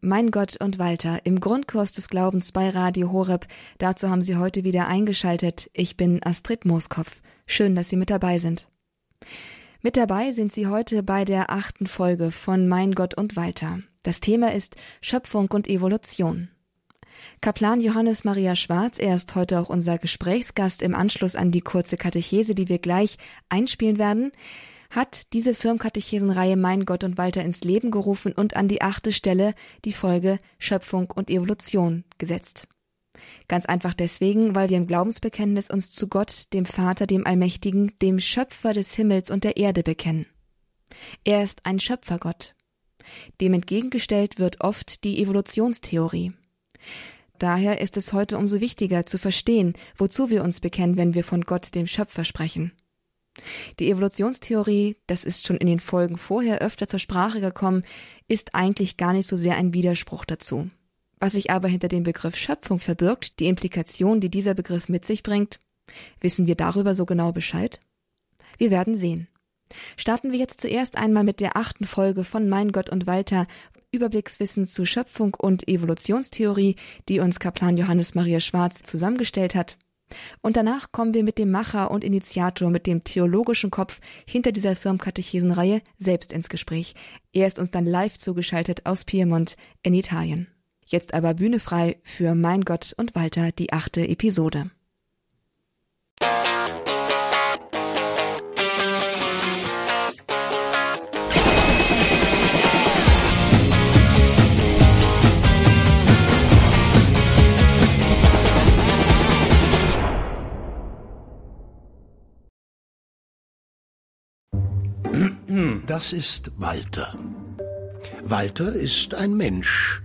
Mein Gott und Walter im Grundkurs des Glaubens bei Radio Horeb. Dazu haben Sie heute wieder eingeschaltet. Ich bin Astrid Mooskopf. Schön, dass Sie mit dabei sind. Mit dabei sind Sie heute bei der achten Folge von Mein Gott und Walter. Das Thema ist Schöpfung und Evolution. Kaplan Johannes Maria Schwarz, er ist heute auch unser Gesprächsgast im Anschluss an die kurze Katechese, die wir gleich einspielen werden hat diese Firmkatechesenreihe Mein Gott und Walter ins Leben gerufen und an die achte Stelle die Folge Schöpfung und Evolution gesetzt. Ganz einfach deswegen, weil wir im Glaubensbekenntnis uns zu Gott, dem Vater, dem Allmächtigen, dem Schöpfer des Himmels und der Erde bekennen. Er ist ein Schöpfergott. Dem entgegengestellt wird oft die Evolutionstheorie. Daher ist es heute umso wichtiger zu verstehen, wozu wir uns bekennen, wenn wir von Gott, dem Schöpfer, sprechen. Die Evolutionstheorie, das ist schon in den Folgen vorher öfter zur Sprache gekommen, ist eigentlich gar nicht so sehr ein Widerspruch dazu. Was sich aber hinter dem Begriff Schöpfung verbirgt, die Implikation, die dieser Begriff mit sich bringt, wissen wir darüber so genau Bescheid? Wir werden sehen. Starten wir jetzt zuerst einmal mit der achten Folge von Mein Gott und Walter, Überblickswissen zu Schöpfung und Evolutionstheorie, die uns Kaplan Johannes Maria Schwarz zusammengestellt hat. Und danach kommen wir mit dem Macher und Initiator, mit dem theologischen Kopf hinter dieser Firmkatechesenreihe selbst ins Gespräch. Er ist uns dann live zugeschaltet aus Piemont in Italien. Jetzt aber Bühne frei für Mein Gott und Walter, die achte Episode. Das ist Walter. Walter ist ein Mensch.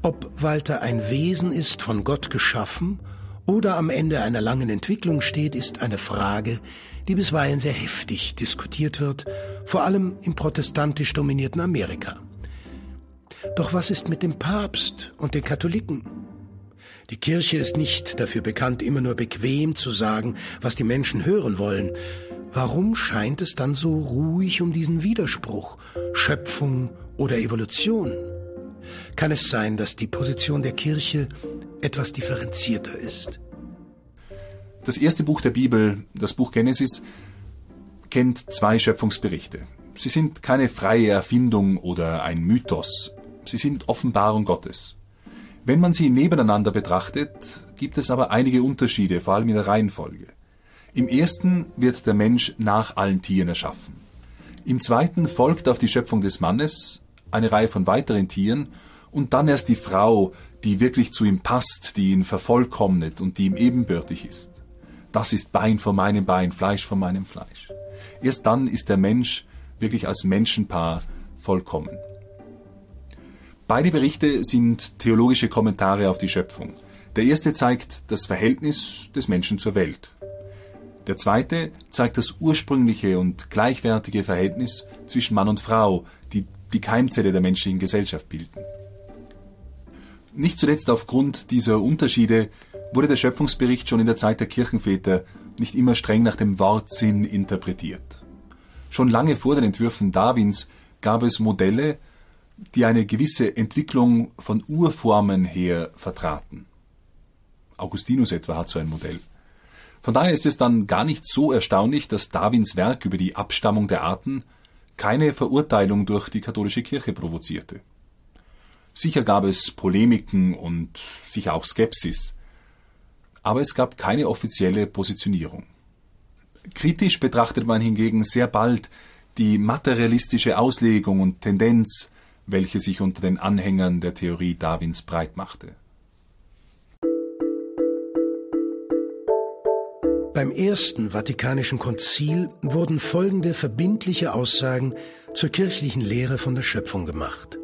Ob Walter ein Wesen ist, von Gott geschaffen, oder am Ende einer langen Entwicklung steht, ist eine Frage, die bisweilen sehr heftig diskutiert wird, vor allem im protestantisch dominierten Amerika. Doch was ist mit dem Papst und den Katholiken? Die Kirche ist nicht dafür bekannt, immer nur bequem zu sagen, was die Menschen hören wollen, Warum scheint es dann so ruhig um diesen Widerspruch Schöpfung oder Evolution? Kann es sein, dass die Position der Kirche etwas differenzierter ist? Das erste Buch der Bibel, das Buch Genesis, kennt zwei Schöpfungsberichte. Sie sind keine freie Erfindung oder ein Mythos. Sie sind Offenbarung Gottes. Wenn man sie nebeneinander betrachtet, gibt es aber einige Unterschiede, vor allem in der Reihenfolge. Im ersten wird der Mensch nach allen Tieren erschaffen. Im zweiten folgt auf die Schöpfung des Mannes eine Reihe von weiteren Tieren und dann erst die Frau, die wirklich zu ihm passt, die ihn vervollkommnet und die ihm ebenbürtig ist. Das ist Bein von meinem Bein, Fleisch von meinem Fleisch. Erst dann ist der Mensch wirklich als Menschenpaar vollkommen. Beide Berichte sind theologische Kommentare auf die Schöpfung. Der erste zeigt das Verhältnis des Menschen zur Welt. Der zweite zeigt das ursprüngliche und gleichwertige Verhältnis zwischen Mann und Frau, die die Keimzelle der menschlichen Gesellschaft bilden. Nicht zuletzt aufgrund dieser Unterschiede wurde der Schöpfungsbericht schon in der Zeit der Kirchenväter nicht immer streng nach dem Wortsinn interpretiert. Schon lange vor den Entwürfen Darwins gab es Modelle, die eine gewisse Entwicklung von Urformen her vertraten. Augustinus etwa hat so ein Modell. Von daher ist es dann gar nicht so erstaunlich, dass Darwins Werk über die Abstammung der Arten keine Verurteilung durch die katholische Kirche provozierte. Sicher gab es Polemiken und sicher auch Skepsis, aber es gab keine offizielle Positionierung. Kritisch betrachtet man hingegen sehr bald die materialistische Auslegung und Tendenz, welche sich unter den Anhängern der Theorie Darwins breit Beim ersten Vatikanischen Konzil wurden folgende verbindliche Aussagen zur kirchlichen Lehre von der Schöpfung gemacht.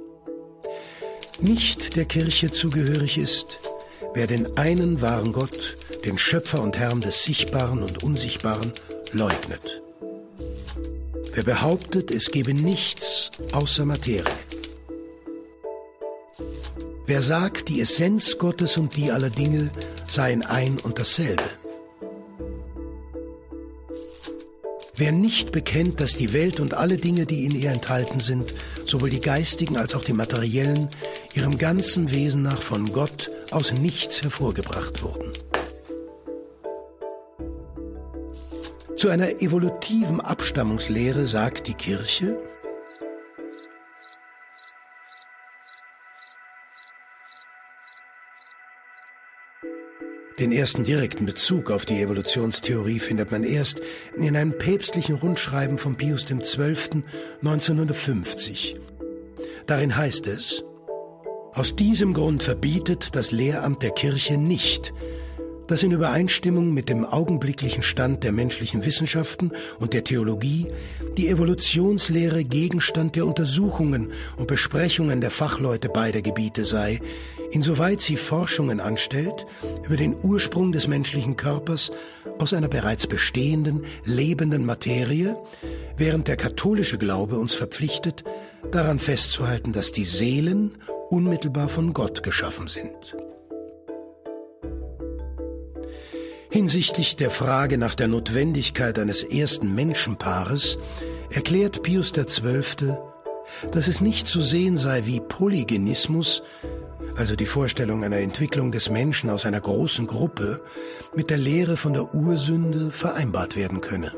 Nicht der Kirche zugehörig ist, wer den einen wahren Gott, den Schöpfer und Herrn des Sichtbaren und Unsichtbaren, leugnet. Wer behauptet, es gebe nichts außer Materie. Wer sagt, die Essenz Gottes und die aller Dinge seien ein und dasselbe. Wer nicht bekennt, dass die Welt und alle Dinge, die in ihr enthalten sind, sowohl die geistigen als auch die materiellen, ihrem ganzen Wesen nach von Gott aus nichts hervorgebracht wurden. Zu einer evolutiven Abstammungslehre sagt die Kirche, Den ersten direkten Bezug auf die Evolutionstheorie findet man erst in einem päpstlichen Rundschreiben von Pius XII. 1950. Darin heißt es, aus diesem Grund verbietet das Lehramt der Kirche nicht, dass in Übereinstimmung mit dem augenblicklichen Stand der menschlichen Wissenschaften und der Theologie die Evolutionslehre Gegenstand der Untersuchungen und Besprechungen der Fachleute beider Gebiete sei, insoweit sie Forschungen anstellt über den Ursprung des menschlichen Körpers aus einer bereits bestehenden, lebenden Materie, während der katholische Glaube uns verpflichtet, daran festzuhalten, dass die Seelen unmittelbar von Gott geschaffen sind. Hinsichtlich der Frage nach der Notwendigkeit eines ersten Menschenpaares erklärt Pius XII., dass es nicht zu sehen sei wie Polygenismus, also die Vorstellung einer Entwicklung des Menschen aus einer großen Gruppe, mit der Lehre von der Ursünde vereinbart werden könne.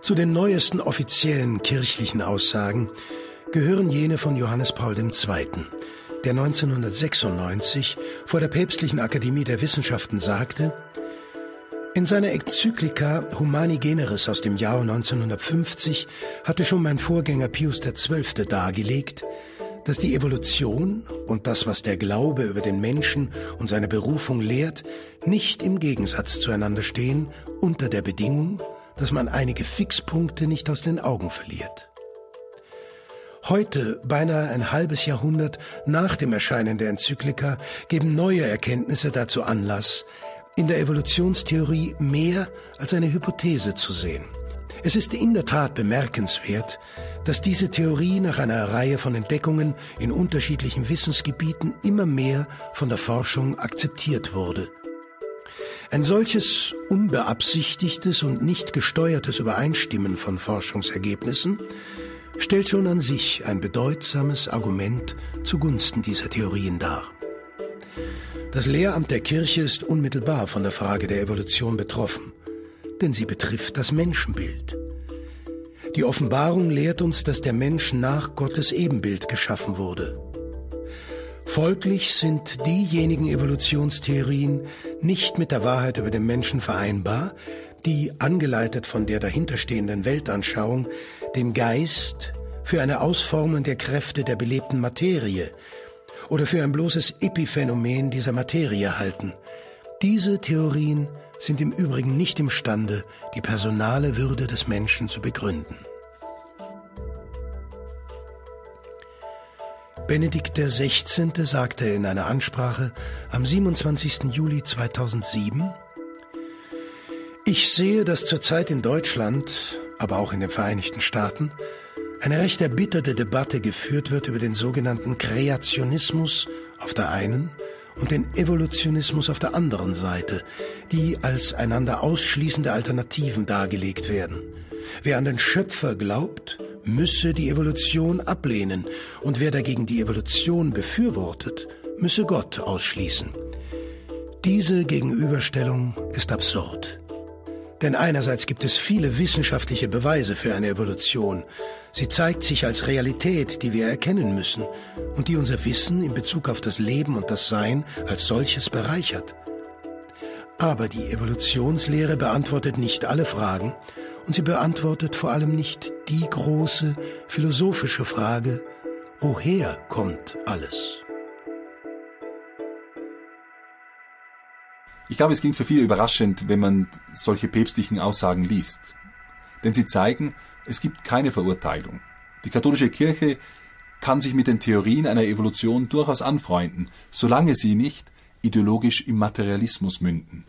Zu den neuesten offiziellen kirchlichen Aussagen gehören jene von Johannes Paul II., der 1996 vor der Päpstlichen Akademie der Wissenschaften sagte, in seiner Enzyklika Humani Generis aus dem Jahr 1950 hatte schon mein Vorgänger Pius XII. dargelegt, dass die Evolution und das, was der Glaube über den Menschen und seine Berufung lehrt, nicht im Gegensatz zueinander stehen, unter der Bedingung, dass man einige Fixpunkte nicht aus den Augen verliert. Heute, beinahe ein halbes Jahrhundert nach dem Erscheinen der Enzyklika, geben neue Erkenntnisse dazu Anlass, in der Evolutionstheorie mehr als eine Hypothese zu sehen. Es ist in der Tat bemerkenswert, dass diese Theorie nach einer Reihe von Entdeckungen in unterschiedlichen Wissensgebieten immer mehr von der Forschung akzeptiert wurde. Ein solches unbeabsichtigtes und nicht gesteuertes Übereinstimmen von Forschungsergebnissen stellt schon an sich ein bedeutsames Argument zugunsten dieser Theorien dar. Das Lehramt der Kirche ist unmittelbar von der Frage der Evolution betroffen, denn sie betrifft das Menschenbild. Die Offenbarung lehrt uns, dass der Mensch nach Gottes Ebenbild geschaffen wurde. Folglich sind diejenigen Evolutionstheorien nicht mit der Wahrheit über den Menschen vereinbar, die, angeleitet von der dahinterstehenden Weltanschauung, den Geist für eine Ausformung der Kräfte der belebten Materie oder für ein bloßes Epiphänomen dieser Materie halten. Diese Theorien sind im Übrigen nicht imstande, die personale Würde des Menschen zu begründen. Benedikt XVI. sagte in einer Ansprache am 27. Juli 2007, Ich sehe, dass zurzeit in Deutschland, aber auch in den Vereinigten Staaten, eine recht erbitterte Debatte geführt wird über den sogenannten Kreationismus auf der einen und den Evolutionismus auf der anderen Seite, die als einander ausschließende Alternativen dargelegt werden. Wer an den Schöpfer glaubt, müsse die Evolution ablehnen, und wer dagegen die Evolution befürwortet, müsse Gott ausschließen. Diese Gegenüberstellung ist absurd. Denn einerseits gibt es viele wissenschaftliche Beweise für eine Evolution. Sie zeigt sich als Realität, die wir erkennen müssen und die unser Wissen in Bezug auf das Leben und das Sein als solches bereichert. Aber die Evolutionslehre beantwortet nicht alle Fragen und sie beantwortet vor allem nicht die große philosophische Frage, woher kommt alles? Ich glaube, es klingt für viele überraschend, wenn man solche päpstlichen Aussagen liest. Denn sie zeigen, es gibt keine Verurteilung. Die katholische Kirche kann sich mit den Theorien einer Evolution durchaus anfreunden, solange sie nicht ideologisch im Materialismus münden.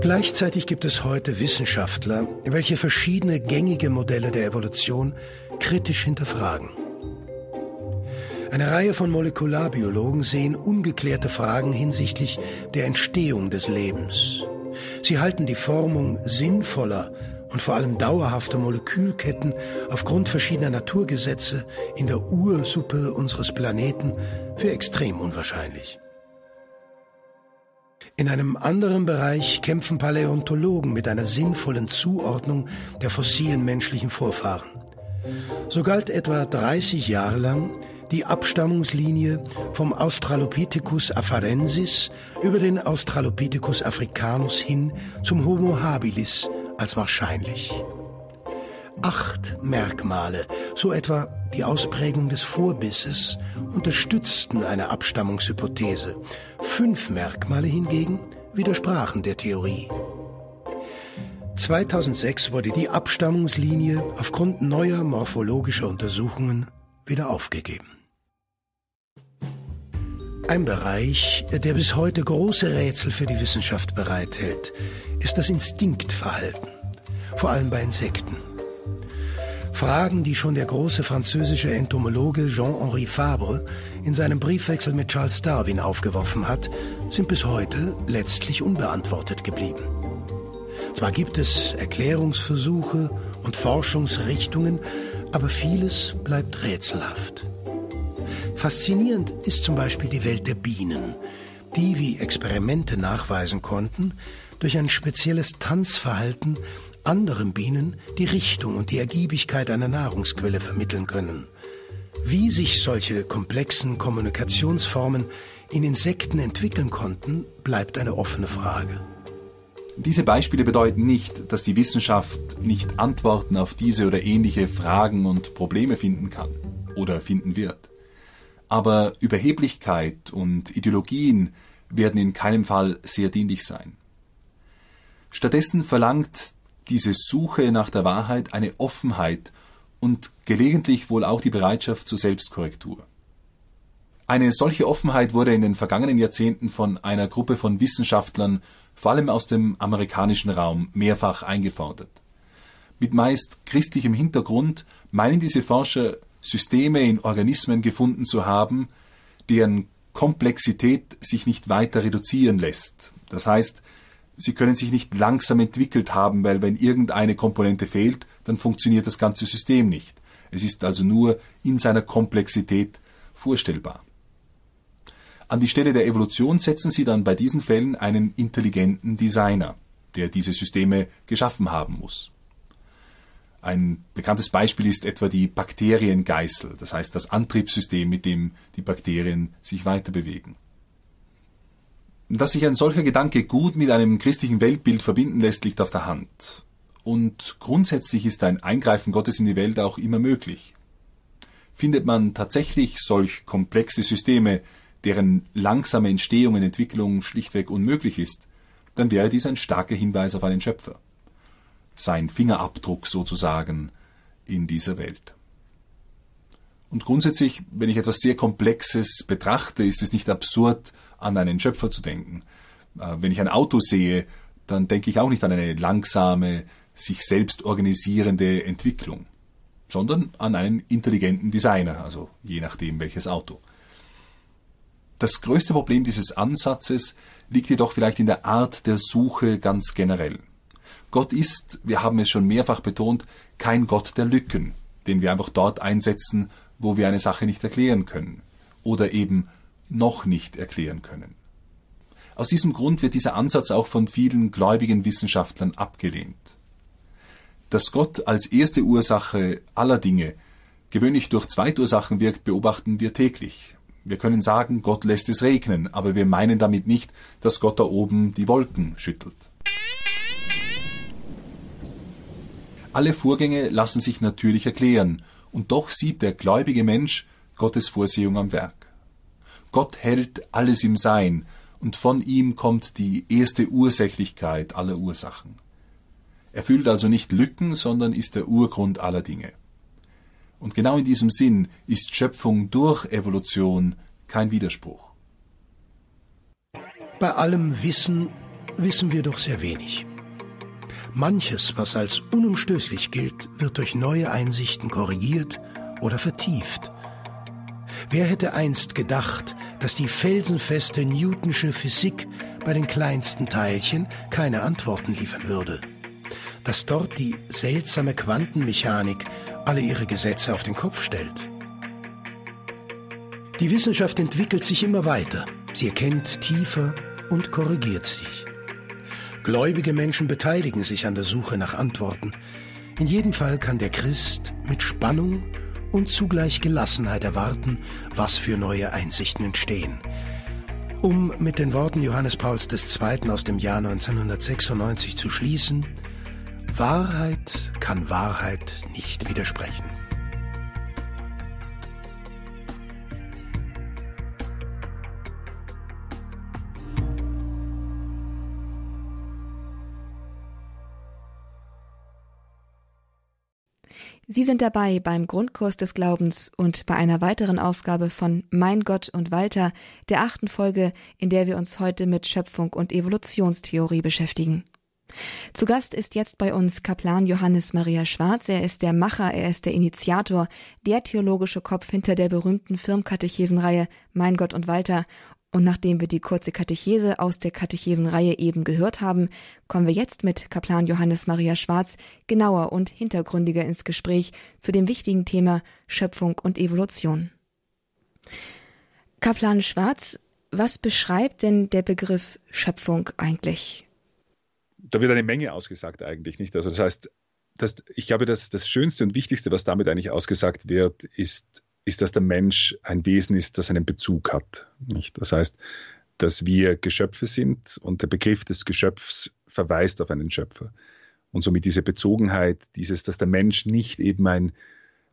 Gleichzeitig gibt es heute Wissenschaftler, welche verschiedene gängige Modelle der Evolution kritisch hinterfragen. Eine Reihe von Molekularbiologen sehen ungeklärte Fragen hinsichtlich der Entstehung des Lebens. Sie halten die Formung sinnvoller und vor allem dauerhafter Molekülketten aufgrund verschiedener Naturgesetze in der Ursuppe unseres Planeten für extrem unwahrscheinlich. In einem anderen Bereich kämpfen Paläontologen mit einer sinnvollen Zuordnung der fossilen menschlichen Vorfahren. So galt etwa 30 Jahre lang die Abstammungslinie vom Australopithecus afarensis über den Australopithecus africanus hin zum Homo habilis als wahrscheinlich. Acht Merkmale, so etwa die Ausprägung des Vorbisses, unterstützten eine Abstammungshypothese. Fünf Merkmale hingegen widersprachen der Theorie. 2006 wurde die Abstammungslinie aufgrund neuer morphologischer Untersuchungen wieder aufgegeben. Ein Bereich, der bis heute große Rätsel für die Wissenschaft bereithält, ist das Instinktverhalten, vor allem bei Insekten. Fragen, die schon der große französische Entomologe Jean-Henri Fabre in seinem Briefwechsel mit Charles Darwin aufgeworfen hat, sind bis heute letztlich unbeantwortet geblieben. Zwar gibt es Erklärungsversuche und Forschungsrichtungen, aber vieles bleibt rätselhaft. Faszinierend ist zum Beispiel die Welt der Bienen, die, wie Experimente nachweisen konnten, durch ein spezielles Tanzverhalten anderen Bienen die Richtung und die Ergiebigkeit einer Nahrungsquelle vermitteln können. Wie sich solche komplexen Kommunikationsformen in Insekten entwickeln konnten, bleibt eine offene Frage. Diese Beispiele bedeuten nicht, dass die Wissenschaft nicht Antworten auf diese oder ähnliche Fragen und Probleme finden kann oder finden wird. Aber Überheblichkeit und Ideologien werden in keinem Fall sehr dienlich sein. Stattdessen verlangt diese Suche nach der Wahrheit eine Offenheit und gelegentlich wohl auch die Bereitschaft zur Selbstkorrektur. Eine solche Offenheit wurde in den vergangenen Jahrzehnten von einer Gruppe von Wissenschaftlern, vor allem aus dem amerikanischen Raum, mehrfach eingefordert. Mit meist christlichem Hintergrund meinen diese Forscher Systeme in Organismen gefunden zu haben, deren Komplexität sich nicht weiter reduzieren lässt. Das heißt, sie können sich nicht langsam entwickelt haben, weil wenn irgendeine Komponente fehlt, dann funktioniert das ganze System nicht. Es ist also nur in seiner Komplexität vorstellbar. An die Stelle der Evolution setzen sie dann bei diesen Fällen einen intelligenten Designer, der diese Systeme geschaffen haben muss. Ein bekanntes Beispiel ist etwa die Bakteriengeißel, das heißt das Antriebssystem, mit dem die Bakterien sich weiterbewegen. Dass sich ein solcher Gedanke gut mit einem christlichen Weltbild verbinden lässt, liegt auf der Hand. Und grundsätzlich ist ein Eingreifen Gottes in die Welt auch immer möglich. Findet man tatsächlich solch komplexe Systeme, deren langsame Entstehung und Entwicklung schlichtweg unmöglich ist, dann wäre dies ein starker Hinweis auf einen Schöpfer. Sein Fingerabdruck sozusagen in dieser Welt. Und grundsätzlich, wenn ich etwas sehr Komplexes betrachte, ist es nicht absurd, an einen Schöpfer zu denken. Äh, wenn ich ein Auto sehe, dann denke ich auch nicht an eine langsame, sich selbst organisierende Entwicklung, sondern an einen intelligenten Designer, also je nachdem welches Auto. Das größte Problem dieses Ansatzes liegt jedoch vielleicht in der Art der Suche ganz generell. Gott ist, wir haben es schon mehrfach betont, kein Gott der Lücken, den wir einfach dort einsetzen, wo wir eine Sache nicht erklären können oder eben noch nicht erklären können. Aus diesem Grund wird dieser Ansatz auch von vielen gläubigen Wissenschaftlern abgelehnt. Dass Gott als erste Ursache aller Dinge gewöhnlich durch Zweitursachen wirkt, beobachten wir täglich. Wir können sagen, Gott lässt es regnen, aber wir meinen damit nicht, dass Gott da oben die Wolken schüttelt. Alle Vorgänge lassen sich natürlich erklären, und doch sieht der gläubige Mensch Gottes Vorsehung am Werk. Gott hält alles im Sein und von ihm kommt die erste Ursächlichkeit aller Ursachen. Er füllt also nicht Lücken, sondern ist der Urgrund aller Dinge. Und genau in diesem Sinn ist Schöpfung durch Evolution kein Widerspruch. Bei allem Wissen wissen wir doch sehr wenig. Manches, was als unumstößlich gilt, wird durch neue Einsichten korrigiert oder vertieft. Wer hätte einst gedacht, dass die felsenfeste Newtonsche Physik bei den kleinsten Teilchen keine Antworten liefern würde? Dass dort die seltsame Quantenmechanik alle ihre Gesetze auf den Kopf stellt? Die Wissenschaft entwickelt sich immer weiter. Sie erkennt tiefer und korrigiert sich. Gläubige Menschen beteiligen sich an der Suche nach Antworten. In jedem Fall kann der Christ mit Spannung und zugleich Gelassenheit erwarten, was für neue Einsichten entstehen. Um mit den Worten Johannes Pauls II. aus dem Jahr 1996 zu schließen, Wahrheit kann Wahrheit nicht widersprechen. Sie sind dabei beim Grundkurs des Glaubens und bei einer weiteren Ausgabe von Mein Gott und Walter, der achten Folge, in der wir uns heute mit Schöpfung und Evolutionstheorie beschäftigen. Zu Gast ist jetzt bei uns Kaplan Johannes Maria Schwarz. Er ist der Macher, er ist der Initiator, der theologische Kopf hinter der berühmten Firmkatechesenreihe Mein Gott und Walter und nachdem wir die kurze Katechese aus der Katechesenreihe eben gehört haben, kommen wir jetzt mit Kaplan Johannes Maria Schwarz genauer und hintergründiger ins Gespräch zu dem wichtigen Thema Schöpfung und Evolution. Kaplan Schwarz, was beschreibt denn der Begriff Schöpfung eigentlich? Da wird eine Menge ausgesagt eigentlich, nicht? Also das heißt, das, ich glaube, dass das Schönste und Wichtigste, was damit eigentlich ausgesagt wird, ist ist, dass der Mensch ein Wesen ist, das einen Bezug hat. Nicht? Das heißt, dass wir Geschöpfe sind und der Begriff des Geschöpfs verweist auf einen Schöpfer. Und somit diese Bezogenheit, dieses, dass der Mensch nicht eben ein,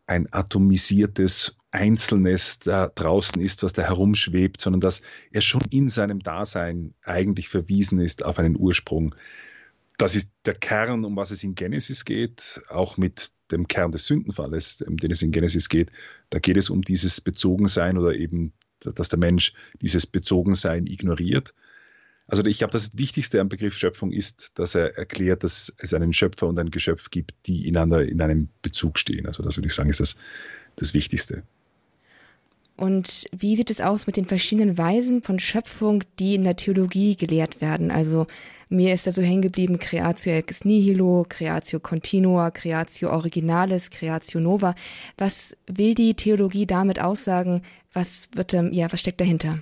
ein atomisiertes Einzelnes da draußen ist, was da herumschwebt, sondern dass er schon in seinem Dasein eigentlich verwiesen ist auf einen Ursprung. Das ist der Kern, um was es in Genesis geht, auch mit dem Kern des Sündenfalles, um den es in Genesis geht. Da geht es um dieses Bezogensein oder eben, dass der Mensch dieses Bezogensein ignoriert. Also ich glaube, das Wichtigste am Begriff Schöpfung ist, dass er erklärt, dass es einen Schöpfer und ein Geschöpf gibt, die ineinander in einem Bezug stehen. Also das würde ich sagen, ist das, das Wichtigste. Und wie sieht es aus mit den verschiedenen Weisen von Schöpfung, die in der Theologie gelehrt werden? Also mir ist da so hängen geblieben Creatio ex nihilo, Creatio continua, Creatio originalis, Creatio nova. Was will die Theologie damit aussagen? Was wird, ja, was steckt dahinter?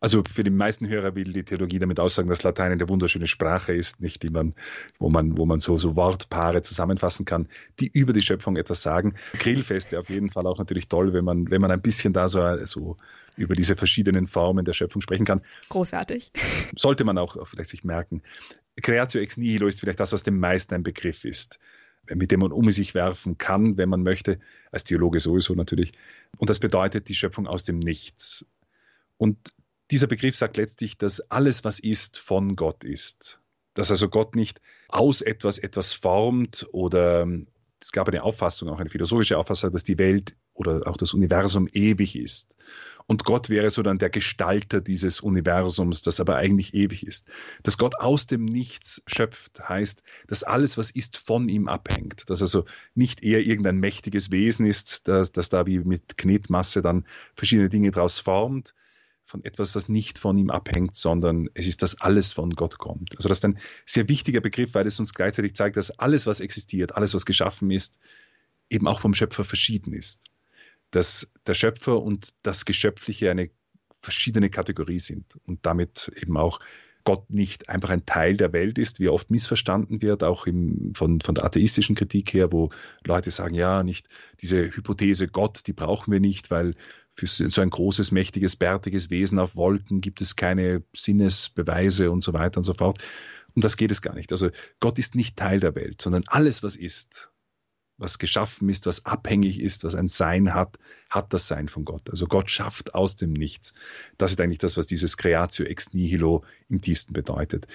Also für die meisten Hörer will die Theologie damit aussagen, dass Latein eine wunderschöne Sprache ist, nicht die man, wo man, wo man so, so Wortpaare zusammenfassen kann, die über die Schöpfung etwas sagen. Grillfeste auf jeden Fall auch natürlich toll, wenn man, wenn man ein bisschen da so, so über diese verschiedenen Formen der Schöpfung sprechen kann. Großartig. Sollte man auch, auch vielleicht sich merken. Creatio ex nihilo ist vielleicht das, was dem meisten ein Begriff ist mit dem man um sich werfen kann, wenn man möchte, als Theologe sowieso natürlich. Und das bedeutet die Schöpfung aus dem Nichts. Und dieser Begriff sagt letztlich, dass alles, was ist, von Gott ist. Dass also Gott nicht aus etwas etwas formt oder es gab eine Auffassung, auch eine philosophische Auffassung, dass die Welt oder auch das Universum ewig ist. Und Gott wäre so dann der Gestalter dieses Universums, das aber eigentlich ewig ist. Dass Gott aus dem Nichts schöpft, heißt, dass alles, was ist, von ihm abhängt. Dass also nicht eher irgendein mächtiges Wesen ist, das, das da wie mit Knetmasse dann verschiedene Dinge draus formt, von etwas, was nicht von ihm abhängt, sondern es ist, dass alles von Gott kommt. Also das ist ein sehr wichtiger Begriff, weil es uns gleichzeitig zeigt, dass alles, was existiert, alles, was geschaffen ist, eben auch vom Schöpfer verschieden ist. Dass der Schöpfer und das Geschöpfliche eine verschiedene Kategorie sind und damit eben auch Gott nicht einfach ein Teil der Welt ist, wie oft missverstanden wird, auch im, von, von der atheistischen Kritik her, wo Leute sagen, ja, nicht diese Hypothese Gott, die brauchen wir nicht, weil für so ein großes, mächtiges, bärtiges Wesen auf Wolken gibt es keine Sinnesbeweise und so weiter und so fort. Um das geht es gar nicht. Also Gott ist nicht Teil der Welt, sondern alles, was ist, was geschaffen ist, was abhängig ist, was ein Sein hat, hat das Sein von Gott. Also Gott schafft aus dem Nichts. Das ist eigentlich das, was dieses Creatio ex nihilo im tiefsten bedeutet.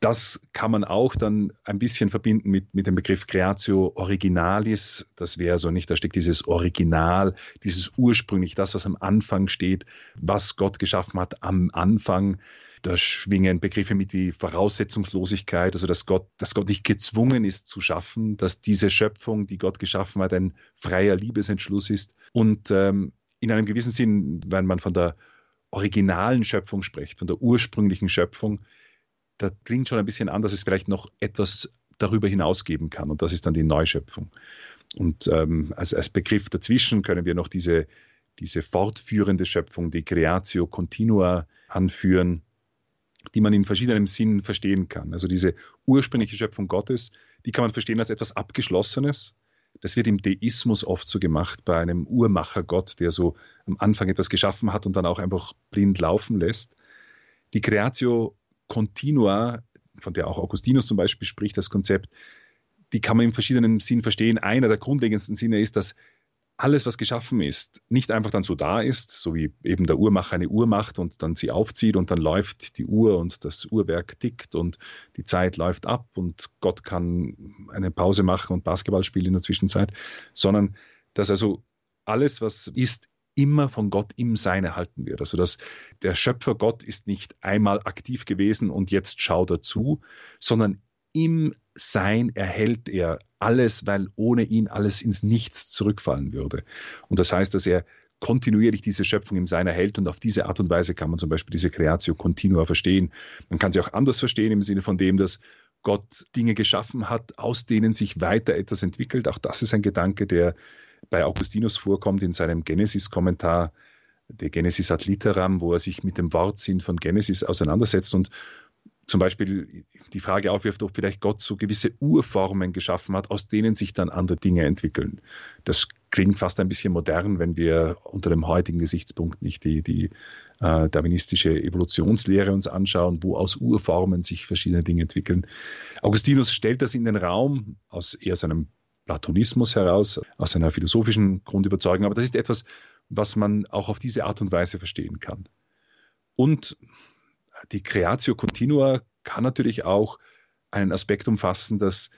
Das kann man auch dann ein bisschen verbinden mit, mit dem Begriff Creatio Originalis. Das wäre so nicht, da steckt dieses Original, dieses ursprünglich, das, was am Anfang steht, was Gott geschaffen hat am Anfang. Da schwingen Begriffe mit wie Voraussetzungslosigkeit, also dass Gott, dass Gott nicht gezwungen ist zu schaffen, dass diese Schöpfung, die Gott geschaffen hat, ein freier Liebesentschluss ist. Und ähm, in einem gewissen Sinn, wenn man von der originalen Schöpfung spricht, von der ursprünglichen Schöpfung, da klingt schon ein bisschen an, dass es vielleicht noch etwas darüber hinaus geben kann. Und das ist dann die Neuschöpfung. Und ähm, als, als Begriff dazwischen können wir noch diese, diese fortführende Schöpfung, die Creatio Continua, anführen, die man in verschiedenen Sinnen verstehen kann. Also diese ursprüngliche Schöpfung Gottes, die kann man verstehen als etwas Abgeschlossenes. Das wird im Deismus oft so gemacht, bei einem Uhrmachergott, der so am Anfang etwas geschaffen hat und dann auch einfach blind laufen lässt. Die Creatio Continua, von der auch Augustinus zum Beispiel spricht, das Konzept, die kann man in verschiedenen Sinnen verstehen. Einer der grundlegendsten Sinne ist, dass alles, was geschaffen ist, nicht einfach dann so da ist, so wie eben der Uhrmacher eine Uhr macht und dann sie aufzieht und dann läuft die Uhr und das Uhrwerk tickt und die Zeit läuft ab und Gott kann eine Pause machen und Basketball spielen in der Zwischenzeit, sondern dass also alles, was ist, immer von Gott im Sein erhalten wird. Also dass der Schöpfer Gott ist nicht einmal aktiv gewesen und jetzt schaut er zu, sondern im Sein erhält er alles, weil ohne ihn alles ins Nichts zurückfallen würde. Und das heißt, dass er kontinuierlich diese Schöpfung im Sein erhält und auf diese Art und Weise kann man zum Beispiel diese Creatio Continua verstehen. Man kann sie auch anders verstehen im Sinne von dem, dass Gott Dinge geschaffen hat, aus denen sich weiter etwas entwickelt. Auch das ist ein Gedanke, der bei Augustinus vorkommt in seinem Genesis-Kommentar, der Genesis ad literam, wo er sich mit dem Wortsinn von Genesis auseinandersetzt und zum Beispiel die Frage aufwirft, ob vielleicht Gott so gewisse Urformen geschaffen hat, aus denen sich dann andere Dinge entwickeln. Das klingt fast ein bisschen modern, wenn wir unter dem heutigen Gesichtspunkt nicht die, die äh, darwinistische Evolutionslehre uns anschauen, wo aus Urformen sich verschiedene Dinge entwickeln. Augustinus stellt das in den Raum aus eher seinem Platonismus heraus, aus einer philosophischen Grundüberzeugung, aber das ist etwas, was man auch auf diese Art und Weise verstehen kann. Und die Creatio Continua kann natürlich auch einen Aspekt umfassen, dass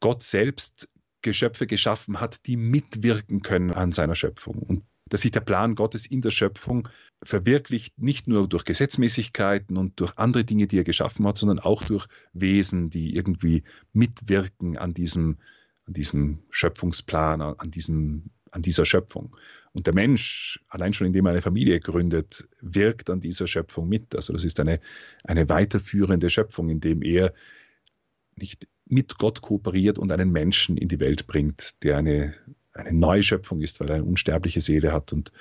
Gott selbst Geschöpfe geschaffen hat, die mitwirken können an seiner Schöpfung. Und dass sich der Plan Gottes in der Schöpfung verwirklicht, nicht nur durch Gesetzmäßigkeiten und durch andere Dinge, die er geschaffen hat, sondern auch durch Wesen, die irgendwie mitwirken an diesem, an diesem Schöpfungsplan, an, diesem, an dieser Schöpfung. Und der Mensch, allein schon indem er eine Familie gründet, wirkt an dieser Schöpfung mit. Also das ist eine, eine weiterführende Schöpfung, indem er nicht mit Gott kooperiert und einen Menschen in die Welt bringt, der eine, eine neue Schöpfung ist, weil er eine unsterbliche Seele hat und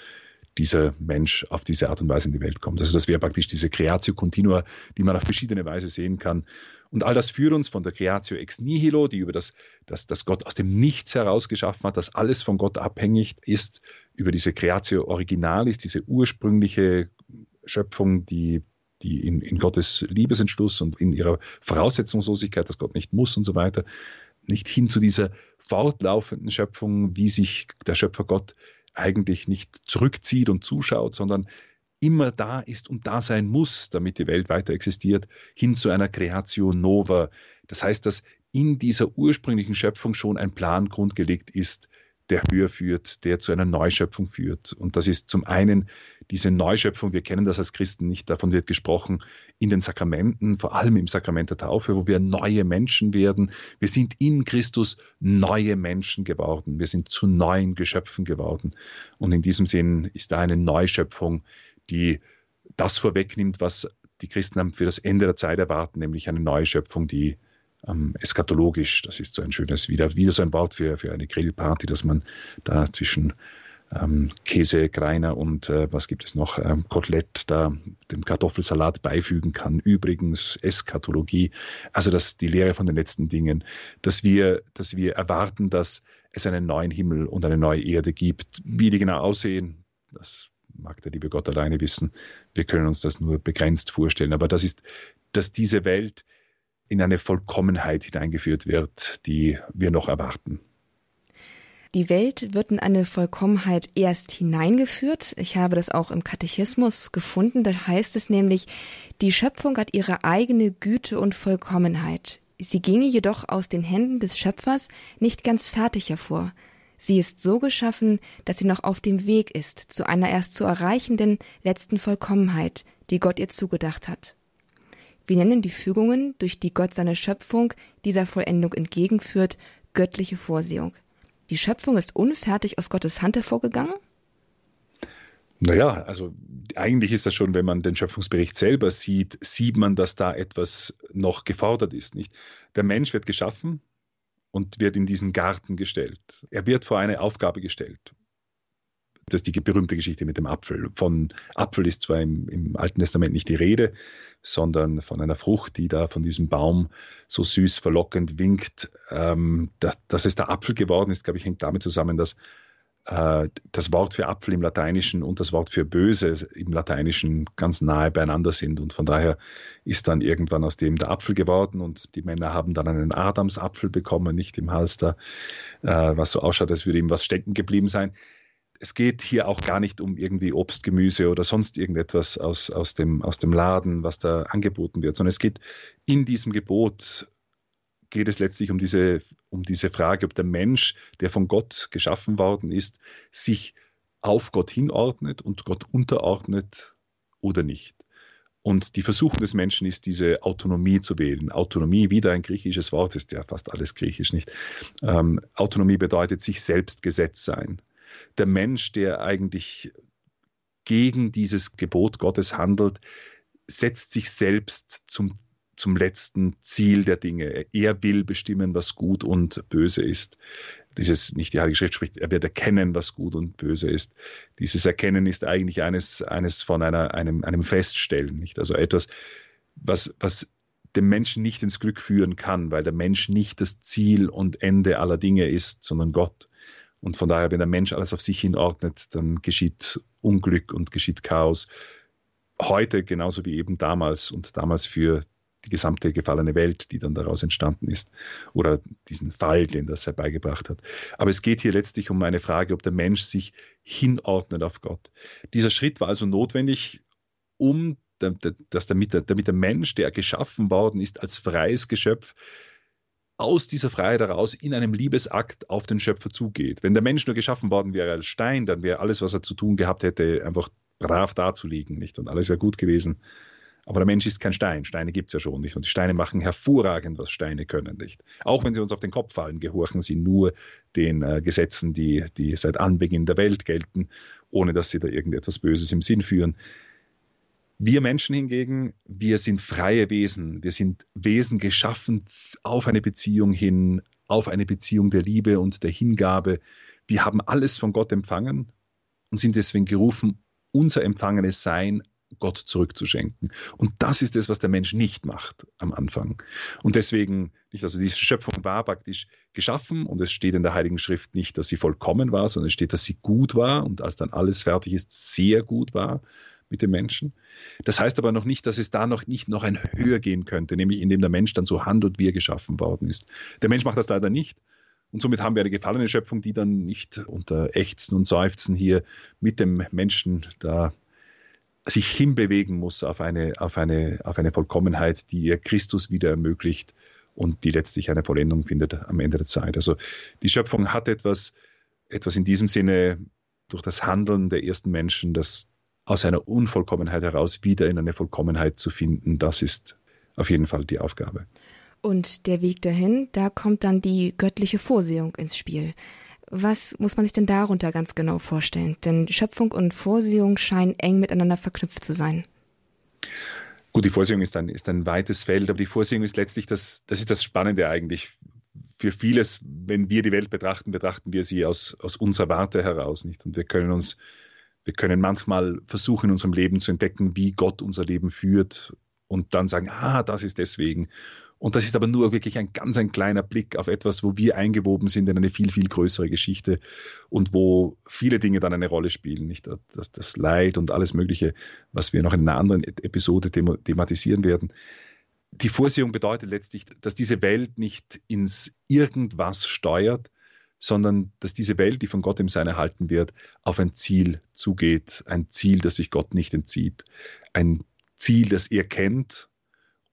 dieser Mensch auf diese Art und Weise in die Welt kommt. Also das wäre praktisch diese Creatio Continua, die man auf verschiedene Weise sehen kann. Und all das führt uns von der Creatio ex nihilo, die über das, das, das Gott aus dem Nichts heraus geschaffen hat, dass alles von Gott abhängig ist, über diese Creatio originalis, diese ursprüngliche Schöpfung, die die in, in Gottes Liebesentschluss und in ihrer Voraussetzungslosigkeit, dass Gott nicht muss und so weiter, nicht hin zu dieser fortlaufenden Schöpfung, wie sich der Schöpfer Gott eigentlich nicht zurückzieht und zuschaut, sondern immer da ist und da sein muss, damit die Welt weiter existiert, hin zu einer Creatio Nova. Das heißt, dass in dieser ursprünglichen Schöpfung schon ein Plan grundgelegt ist, der höher führt, der zu einer Neuschöpfung führt. Und das ist zum einen diese Neuschöpfung, wir kennen das als Christen nicht, davon wird gesprochen in den Sakramenten, vor allem im Sakrament der Taufe, wo wir neue Menschen werden. Wir sind in Christus neue Menschen geworden. Wir sind zu neuen Geschöpfen geworden. Und in diesem Sinn ist da eine Neuschöpfung, die das vorwegnimmt, was die Christen für das Ende der Zeit erwarten, nämlich eine neue Schöpfung, die ähm, eskatologisch, das ist so ein schönes, wieder, wieder so ein Wort für, für eine Grillparty, dass man da zwischen ähm, Käse, Greiner und äh, was gibt es noch, ähm, Kotelett da dem Kartoffelsalat beifügen kann. Übrigens Eskatologie, also das die Lehre von den letzten Dingen, dass wir, dass wir erwarten, dass es einen neuen Himmel und eine neue Erde gibt. Wie die genau aussehen, das mag der liebe Gott alleine wissen. Wir können uns das nur begrenzt vorstellen. Aber das ist, dass diese Welt in eine Vollkommenheit hineingeführt wird, die wir noch erwarten. Die Welt wird in eine Vollkommenheit erst hineingeführt. Ich habe das auch im Katechismus gefunden. Da heißt es nämlich, die Schöpfung hat ihre eigene Güte und Vollkommenheit. Sie ginge jedoch aus den Händen des Schöpfers nicht ganz fertig hervor. Sie ist so geschaffen, dass sie noch auf dem Weg ist zu einer erst zu erreichenden letzten Vollkommenheit, die Gott ihr zugedacht hat. Wir nennen die Fügungen, durch die Gott seine Schöpfung dieser Vollendung entgegenführt, göttliche Vorsehung. Die Schöpfung ist unfertig aus Gottes Hand hervorgegangen? Naja, also eigentlich ist das schon, wenn man den Schöpfungsbericht selber sieht, sieht man, dass da etwas noch gefordert ist. Nicht? Der Mensch wird geschaffen und wird in diesen Garten gestellt. Er wird vor eine Aufgabe gestellt. Das ist die berühmte Geschichte mit dem Apfel. Von Apfel ist zwar im, im, Alten Testament nicht die Rede, sondern von einer Frucht, die da von diesem Baum so süß verlockend winkt. Ähm, dass, dass es der Apfel geworden ist, glaube ich, hängt damit zusammen, dass das Wort für Apfel im Lateinischen und das Wort für böse im Lateinischen ganz nahe beieinander sind. Und von daher ist dann irgendwann aus dem der Apfel geworden und die Männer haben dann einen Adamsapfel bekommen, nicht im Hals da, äh, was so ausschaut, als würde ihm was stecken geblieben sein. Es geht hier auch gar nicht um irgendwie Obst, Gemüse oder sonst irgendetwas aus, aus, dem, aus dem Laden, was da angeboten wird, sondern es geht in diesem Gebot geht es letztlich um diese, um diese Frage, ob der Mensch, der von Gott geschaffen worden ist, sich auf Gott hinordnet und Gott unterordnet oder nicht. Und die Versuchung des Menschen ist, diese Autonomie zu wählen. Autonomie, wieder ein griechisches Wort, ist ja fast alles griechisch, nicht? Ähm, Autonomie bedeutet sich selbst Gesetz sein. Der Mensch, der eigentlich gegen dieses Gebot Gottes handelt, setzt sich selbst zum zum letzten Ziel der Dinge. Er will bestimmen, was gut und böse ist. Dieses, nicht die Heilige Schrift spricht, er wird erkennen, was gut und böse ist. Dieses Erkennen ist eigentlich eines, eines von einer, einem, einem Feststellen, nicht? Also etwas, was, was dem Menschen nicht ins Glück führen kann, weil der Mensch nicht das Ziel und Ende aller Dinge ist, sondern Gott. Und von daher, wenn der Mensch alles auf sich hinordnet, dann geschieht Unglück und geschieht Chaos. Heute genauso wie eben damals und damals für die gesamte gefallene Welt, die dann daraus entstanden ist, oder diesen Fall, den das herbeigebracht hat. Aber es geht hier letztlich um eine Frage, ob der Mensch sich hinordnet auf Gott. Dieser Schritt war also notwendig, um dass damit der, damit der Mensch, der geschaffen worden ist als freies Geschöpf, aus dieser Freiheit heraus in einem Liebesakt auf den Schöpfer zugeht. Wenn der Mensch nur geschaffen worden wäre als Stein, dann wäre alles, was er zu tun gehabt hätte, einfach brav dazuliegen, nicht? Und alles wäre gut gewesen. Aber der Mensch ist kein Stein. Steine gibt es ja schon nicht. Und die Steine machen hervorragend, was Steine können nicht. Auch wenn sie uns auf den Kopf fallen, gehorchen sie nur den äh, Gesetzen, die, die seit Anbeginn der Welt gelten, ohne dass sie da irgendetwas Böses im Sinn führen. Wir Menschen hingegen, wir sind freie Wesen. Wir sind Wesen geschaffen auf eine Beziehung hin, auf eine Beziehung der Liebe und der Hingabe. Wir haben alles von Gott empfangen und sind deswegen gerufen, unser empfangenes Sein Gott zurückzuschenken. Und das ist es, was der Mensch nicht macht am Anfang. Und deswegen, nicht, also diese Schöpfung war praktisch geschaffen und es steht in der Heiligen Schrift nicht, dass sie vollkommen war, sondern es steht, dass sie gut war und als dann alles fertig ist, sehr gut war mit dem Menschen. Das heißt aber noch nicht, dass es da noch nicht noch ein höher gehen könnte, nämlich indem der Mensch dann so handelt, wie er geschaffen worden ist. Der Mensch macht das leider nicht. Und somit haben wir eine gefallene Schöpfung, die dann nicht unter Ächzen und Seufzen hier mit dem Menschen da sich hinbewegen muss auf eine, auf eine, auf eine Vollkommenheit, die ihr Christus wieder ermöglicht und die letztlich eine Vollendung findet am Ende der Zeit. Also die Schöpfung hat etwas, etwas in diesem Sinne durch das Handeln der ersten Menschen, das aus einer Unvollkommenheit heraus wieder in eine Vollkommenheit zu finden, das ist auf jeden Fall die Aufgabe. Und der Weg dahin, da kommt dann die göttliche Vorsehung ins Spiel. Was muss man sich denn darunter ganz genau vorstellen? Denn Schöpfung und Vorsehung scheinen eng miteinander verknüpft zu sein. Gut, die Vorsehung ist ein, ist ein weites Feld, aber die Vorsehung ist letztlich das, das ist das Spannende eigentlich. Für vieles, wenn wir die Welt betrachten, betrachten wir sie aus, aus unserer Warte heraus, nicht? Und wir können uns, wir können manchmal versuchen, in unserem Leben zu entdecken, wie Gott unser Leben führt und dann sagen, ah, das ist deswegen. Und das ist aber nur wirklich ein ganz ein kleiner Blick auf etwas, wo wir eingewoben sind in eine viel, viel größere Geschichte und wo viele Dinge dann eine Rolle spielen. Nicht das, das Leid und alles Mögliche, was wir noch in einer anderen Episode thematisieren werden. Die Vorsehung bedeutet letztlich, dass diese Welt nicht ins Irgendwas steuert, sondern dass diese Welt, die von Gott im Sein erhalten wird, auf ein Ziel zugeht. Ein Ziel, das sich Gott nicht entzieht. Ein Ziel, das er kennt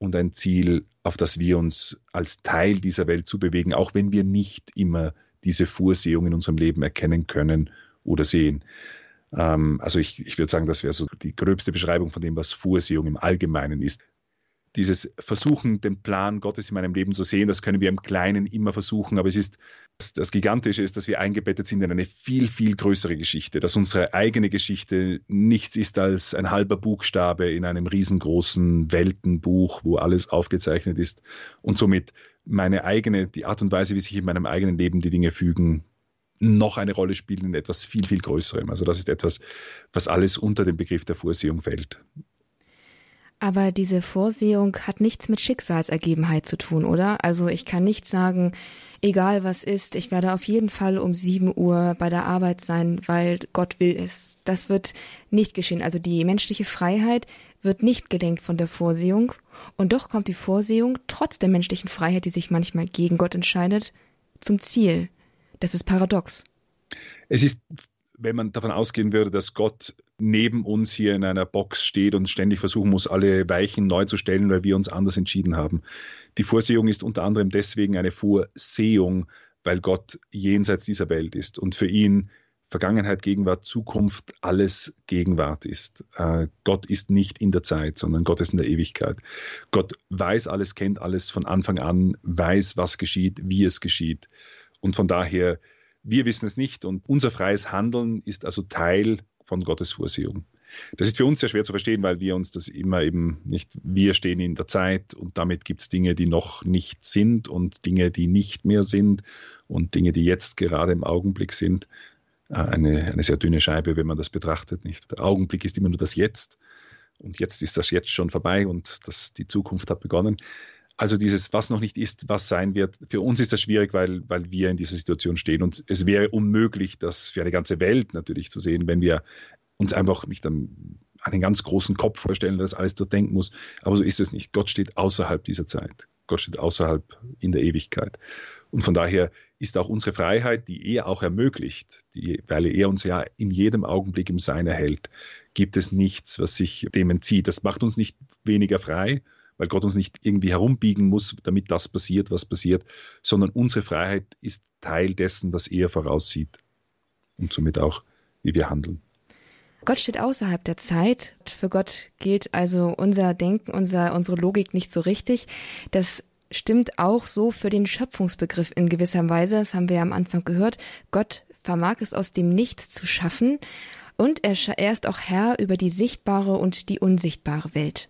und ein Ziel, auf das wir uns als Teil dieser Welt zubewegen, auch wenn wir nicht immer diese Vorsehung in unserem Leben erkennen können oder sehen. Ähm, also ich, ich würde sagen, das wäre so die gröbste Beschreibung von dem, was Vorsehung im Allgemeinen ist. Dieses Versuchen, den Plan Gottes in meinem Leben zu sehen, das können wir im Kleinen immer versuchen, aber es ist das, Gigantische ist, dass wir eingebettet sind in eine viel, viel größere Geschichte, dass unsere eigene Geschichte nichts ist als ein halber Buchstabe in einem riesengroßen Weltenbuch, wo alles aufgezeichnet ist und somit meine eigene, die Art und Weise, wie sich in meinem eigenen Leben die Dinge fügen, noch eine Rolle spielen in etwas viel, viel Größerem. Also das ist etwas, was alles unter den Begriff der Vorsehung fällt. Aber diese Vorsehung hat nichts mit Schicksalsergebenheit zu tun, oder? Also ich kann nicht sagen, egal was ist, ich werde auf jeden Fall um sieben Uhr bei der Arbeit sein, weil Gott will es. Das wird nicht geschehen. Also die menschliche Freiheit wird nicht gelenkt von der Vorsehung. Und doch kommt die Vorsehung, trotz der menschlichen Freiheit, die sich manchmal gegen Gott entscheidet, zum Ziel. Das ist paradox. Es ist wenn man davon ausgehen würde, dass Gott neben uns hier in einer Box steht und ständig versuchen muss, alle Weichen neu zu stellen, weil wir uns anders entschieden haben. Die Vorsehung ist unter anderem deswegen eine Vorsehung, weil Gott jenseits dieser Welt ist und für ihn Vergangenheit, Gegenwart, Zukunft alles Gegenwart ist. Äh, Gott ist nicht in der Zeit, sondern Gott ist in der Ewigkeit. Gott weiß alles, kennt alles von Anfang an, weiß, was geschieht, wie es geschieht. Und von daher wir wissen es nicht und unser freies Handeln ist also Teil von Gottes Vorsehung. Das ist für uns sehr schwer zu verstehen, weil wir uns das immer eben nicht, wir stehen in der Zeit und damit gibt es Dinge, die noch nicht sind und Dinge, die nicht mehr sind und Dinge, die jetzt gerade im Augenblick sind. Äh, eine, eine sehr dünne Scheibe, wenn man das betrachtet. Nicht? Der Augenblick ist immer nur das Jetzt und jetzt ist das Jetzt schon vorbei und das, die Zukunft hat begonnen. Also dieses, was noch nicht ist, was sein wird, für uns ist das schwierig, weil, weil wir in dieser Situation stehen. Und es wäre unmöglich, das für eine ganze Welt natürlich zu sehen, wenn wir uns einfach nicht an einen ganz großen Kopf vorstellen, der das alles durchdenken muss. Aber so ist es nicht. Gott steht außerhalb dieser Zeit. Gott steht außerhalb in der Ewigkeit. Und von daher ist auch unsere Freiheit, die er auch ermöglicht, die, weil er uns ja in jedem Augenblick im Sein erhält, gibt es nichts, was sich dem entzieht. Das macht uns nicht weniger frei, weil Gott uns nicht irgendwie herumbiegen muss, damit das passiert, was passiert, sondern unsere Freiheit ist Teil dessen, was er voraussieht und somit auch, wie wir handeln. Gott steht außerhalb der Zeit. Für Gott gilt also unser Denken, unser, unsere Logik nicht so richtig. Das stimmt auch so für den Schöpfungsbegriff in gewisser Weise. Das haben wir ja am Anfang gehört. Gott vermag es aus dem Nichts zu schaffen. Und er, er ist auch Herr über die sichtbare und die unsichtbare Welt.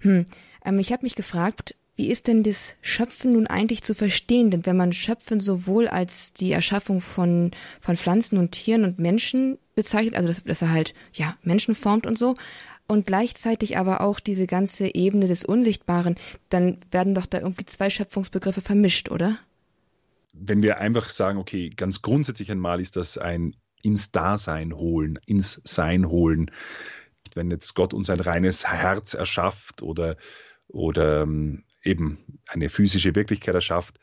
Hm. Ähm, ich habe mich gefragt, wie ist denn das Schöpfen nun eigentlich zu verstehen? Denn wenn man Schöpfen sowohl als die Erschaffung von, von Pflanzen und Tieren und Menschen bezeichnet, also dass, dass er halt, ja, Menschen formt und so, und gleichzeitig aber auch diese ganze Ebene des Unsichtbaren, dann werden doch da irgendwie zwei Schöpfungsbegriffe vermischt, oder? Wenn wir einfach sagen, okay, ganz grundsätzlich einmal ist das ein ins Dasein holen, ins Sein holen. Wenn jetzt Gott uns ein reines Herz erschafft oder oder ähm, eben eine physische Wirklichkeit erschafft,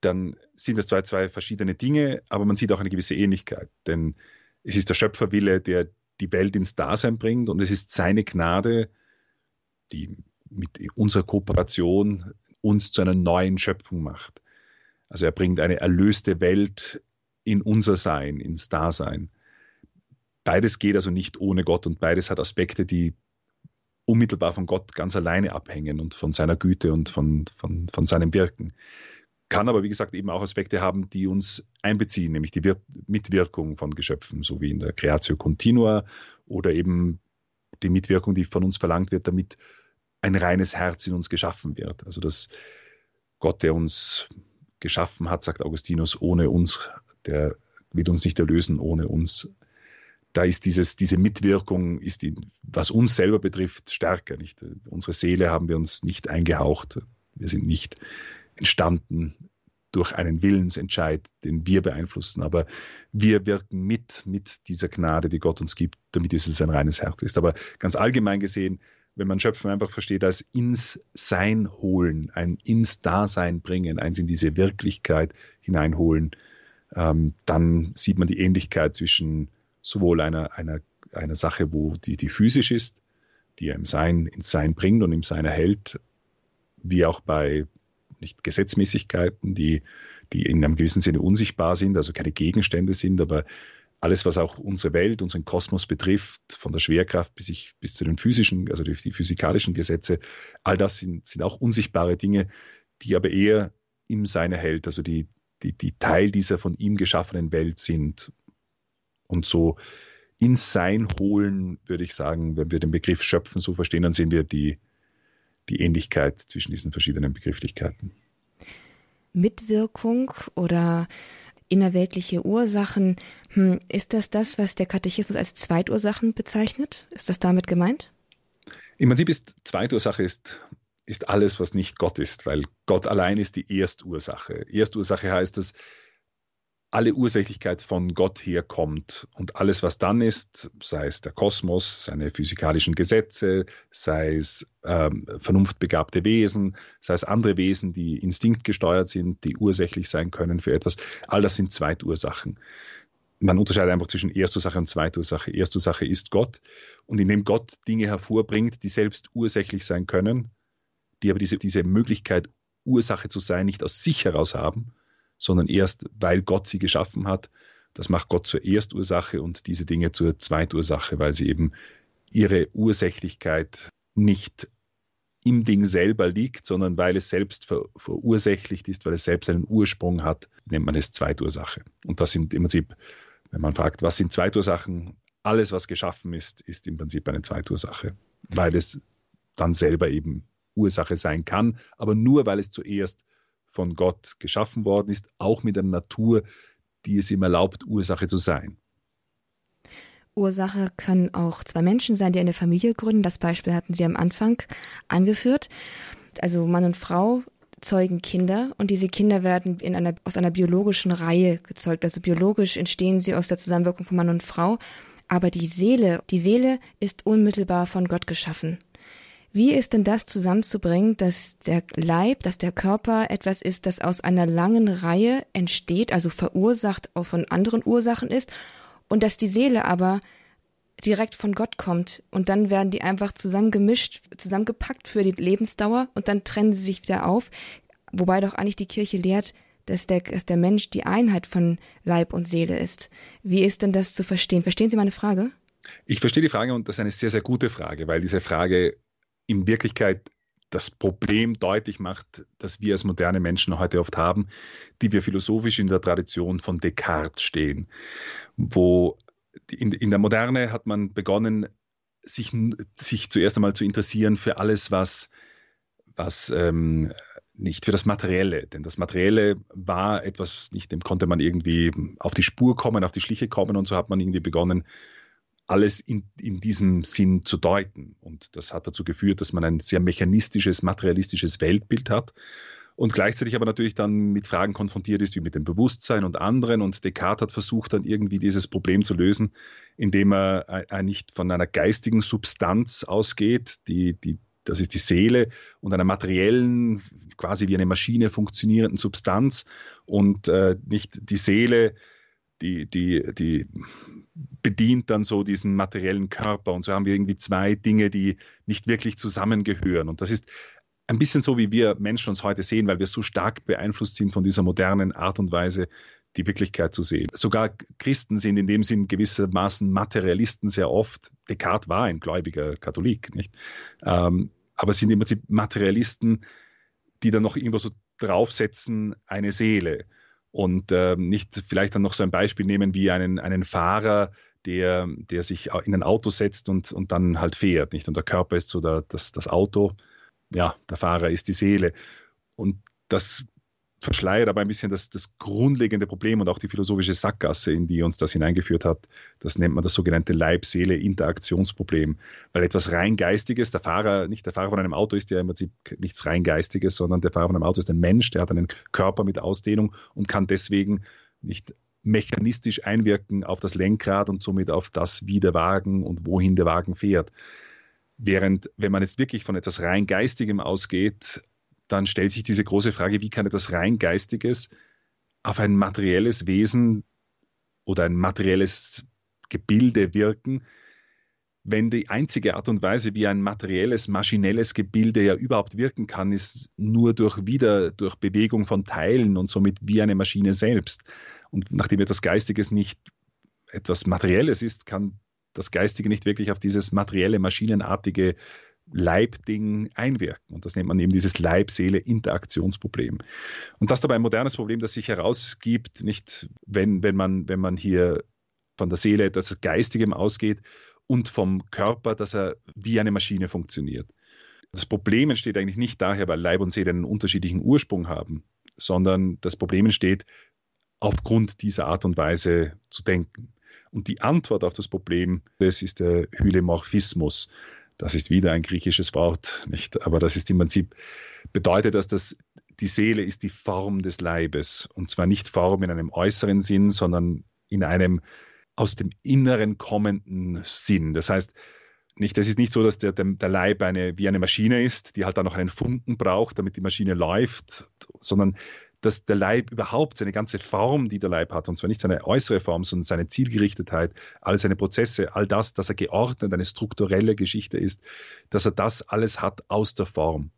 dann sind das zwar zwei verschiedene Dinge, aber man sieht auch eine gewisse Ähnlichkeit. Denn es ist der Schöpferwille, der die Welt ins Dasein bringt und es ist seine Gnade, die mit unserer Kooperation uns zu einer neuen Schöpfung macht. Also er bringt eine erlöste Welt in unser Sein, ins Dasein. Beides geht also nicht ohne Gott und beides hat Aspekte, die unmittelbar von Gott ganz alleine abhängen und von seiner Güte und von, von, von seinem Wirken. Kann aber, wie gesagt, eben auch Aspekte haben, die uns einbeziehen, nämlich die Wir Mitwirkung von Geschöpfen, so wie in der Creatio Continua oder eben die Mitwirkung, die von uns verlangt wird, damit ein reines Herz in uns geschaffen wird. Also dass Gott, der uns geschaffen hat, sagt Augustinus, ohne uns, der wird uns nicht erlösen ohne uns da ist dieses, diese Mitwirkung, ist die, was uns selber betrifft, stärker. Nicht? Unsere Seele haben wir uns nicht eingehaucht. Wir sind nicht entstanden durch einen Willensentscheid, den wir beeinflussen, aber wir wirken mit, mit dieser Gnade, die Gott uns gibt, damit es ein reines Herz ist. Aber ganz allgemein gesehen, wenn man Schöpfen einfach versteht als ins Sein holen, ein ins Dasein bringen, eins in diese Wirklichkeit hineinholen, ähm, dann sieht man die Ähnlichkeit zwischen sowohl einer, einer, einer Sache, wo die, die physisch ist, die er im Sein, ins Sein bringt und im Sein erhält, wie auch bei nicht Gesetzmäßigkeiten, die, die in einem gewissen Sinne unsichtbar sind, also keine Gegenstände sind, aber alles, was auch unsere Welt, unseren Kosmos betrifft, von der Schwerkraft bis, ich, bis zu den physischen, also die, die physikalischen Gesetze, all das sind, sind auch unsichtbare Dinge, die aber eher im Sein erhält, also die, die, die Teil dieser von ihm geschaffenen Welt sind. Und so ins Sein holen, würde ich sagen, wenn wir den Begriff Schöpfen so verstehen, dann sehen wir die, die Ähnlichkeit zwischen diesen verschiedenen Begrifflichkeiten. Mitwirkung oder innerweltliche Ursachen, hm, ist das das, was der Katechismus als Zweitursachen bezeichnet? Ist das damit gemeint? Im Prinzip ist Zweitursache ist, ist alles, was nicht Gott ist, weil Gott allein ist die Erstursache. Erstursache heißt, dass alle Ursächlichkeit von Gott herkommt und alles, was dann ist, sei es der Kosmos, seine physikalischen Gesetze, sei es ähm, vernunftbegabte Wesen, sei es andere Wesen, die instinktgesteuert sind, die ursächlich sein können für etwas, all das sind Zweitursachen. Man unterscheidet einfach zwischen Erstursache und Zweitursache. Erstursache ist Gott und indem Gott Dinge hervorbringt, die selbst ursächlich sein können, die aber diese, diese Möglichkeit, Ursache zu sein, nicht aus sich heraus haben, sondern erst, weil Gott sie geschaffen hat. Das macht Gott zur Erstursache und diese Dinge zur Zweitursache, weil sie eben ihre Ursächlichkeit nicht im Ding selber liegt, sondern weil es selbst ver verursächlicht ist, weil es selbst einen Ursprung hat, nennt man es Zweitursache. Und das sind im Prinzip, wenn man fragt, was sind Zweitursachen? Alles, was geschaffen ist, ist im Prinzip eine Zweitursache, weil es dann selber eben Ursache sein kann, aber nur weil es zuerst von Gott geschaffen worden ist, auch mit einer Natur, die es ihm erlaubt, Ursache zu sein. Ursache können auch zwei Menschen sein, die eine Familie gründen. Das Beispiel hatten Sie am Anfang angeführt. Also Mann und Frau zeugen Kinder und diese Kinder werden in einer, aus einer biologischen Reihe gezeugt. Also biologisch entstehen sie aus der Zusammenwirkung von Mann und Frau. Aber die Seele, die Seele ist unmittelbar von Gott geschaffen. Wie ist denn das zusammenzubringen, dass der Leib, dass der Körper etwas ist, das aus einer langen Reihe entsteht, also verursacht auch von anderen Ursachen ist, und dass die Seele aber direkt von Gott kommt und dann werden die einfach zusammengemischt, zusammengepackt für die Lebensdauer und dann trennen sie sich wieder auf, wobei doch eigentlich die Kirche lehrt, dass der, dass der Mensch die Einheit von Leib und Seele ist. Wie ist denn das zu verstehen? Verstehen Sie meine Frage? Ich verstehe die Frage und das ist eine sehr, sehr gute Frage, weil diese Frage in Wirklichkeit das Problem deutlich macht, das wir als moderne Menschen heute oft haben, die wir philosophisch in der Tradition von Descartes stehen, wo in, in der Moderne hat man begonnen, sich, sich zuerst einmal zu interessieren für alles, was, was ähm, nicht für das Materielle, denn das Materielle war etwas, nicht dem konnte man irgendwie auf die Spur kommen, auf die Schliche kommen und so hat man irgendwie begonnen, alles in, in diesem Sinn zu deuten. Und das hat dazu geführt, dass man ein sehr mechanistisches, materialistisches Weltbild hat und gleichzeitig aber natürlich dann mit Fragen konfrontiert ist, wie mit dem Bewusstsein und anderen. Und Descartes hat versucht, dann irgendwie dieses Problem zu lösen, indem er nicht von einer geistigen Substanz ausgeht, die, die, das ist die Seele, und einer materiellen, quasi wie eine Maschine funktionierenden Substanz und äh, nicht die Seele die, die, die bedient dann so diesen materiellen Körper. Und so haben wir irgendwie zwei Dinge, die nicht wirklich zusammengehören. Und das ist ein bisschen so, wie wir Menschen uns heute sehen, weil wir so stark beeinflusst sind von dieser modernen Art und Weise, die Wirklichkeit zu sehen. Sogar Christen sind in dem Sinn gewissermaßen Materialisten sehr oft. Descartes war ein gläubiger Katholik, nicht? Ähm, aber sind im Prinzip Materialisten, die dann noch irgendwo so draufsetzen, eine Seele und äh, nicht vielleicht dann noch so ein Beispiel nehmen wie einen, einen Fahrer, der, der sich in ein Auto setzt und, und dann halt fährt. Nicht? Und der Körper ist so der, das, das Auto, ja, der Fahrer ist die Seele. Und das verschleiert aber ein bisschen das, das grundlegende Problem und auch die philosophische Sackgasse, in die uns das hineingeführt hat. Das nennt man das sogenannte Leib-Seele-Interaktionsproblem. Weil etwas rein Geistiges, der Fahrer, nicht der Fahrer von einem Auto ist ja im Prinzip nichts rein Geistiges, sondern der Fahrer von einem Auto ist ein Mensch, der hat einen Körper mit Ausdehnung und kann deswegen nicht mechanistisch einwirken auf das Lenkrad und somit auf das, wie der Wagen und wohin der Wagen fährt. Während, wenn man jetzt wirklich von etwas rein Geistigem ausgeht, dann stellt sich diese große Frage, wie kann etwas rein Geistiges auf ein materielles Wesen oder ein materielles Gebilde wirken, wenn die einzige Art und Weise, wie ein materielles, maschinelles Gebilde ja überhaupt wirken kann, ist nur durch wieder, durch Bewegung von Teilen und somit wie eine Maschine selbst. Und nachdem etwas Geistiges nicht etwas Materielles ist, kann das Geistige nicht wirklich auf dieses materielle, maschinenartige Leibding einwirken. Und das nennt man eben dieses Leib-Seele-Interaktionsproblem. Und das ist dabei ein modernes Problem, das sich herausgibt, nicht wenn, wenn, man, wenn man hier von der Seele etwas Geistigem ausgeht und vom Körper, dass er wie eine Maschine funktioniert. Das Problem entsteht eigentlich nicht daher, weil Leib und Seele einen unterschiedlichen Ursprung haben, sondern das Problem entsteht aufgrund dieser Art und Weise zu denken. Und die Antwort auf das Problem, das ist der Hylemorphismus. Das ist wieder ein griechisches Wort, nicht? Aber das ist im Prinzip, bedeutet das, dass die Seele ist die Form des Leibes. Und zwar nicht Form in einem äußeren Sinn, sondern in einem aus dem Inneren kommenden Sinn. Das heißt, nicht, das ist nicht so, dass der, der Leib eine, wie eine Maschine ist, die halt dann noch einen Funken braucht, damit die Maschine läuft, sondern dass der Leib überhaupt seine ganze Form, die der Leib hat, und zwar nicht seine äußere Form, sondern seine Zielgerichtetheit, all seine Prozesse, all das, dass er geordnet, eine strukturelle Geschichte ist, dass er das alles hat aus der Form.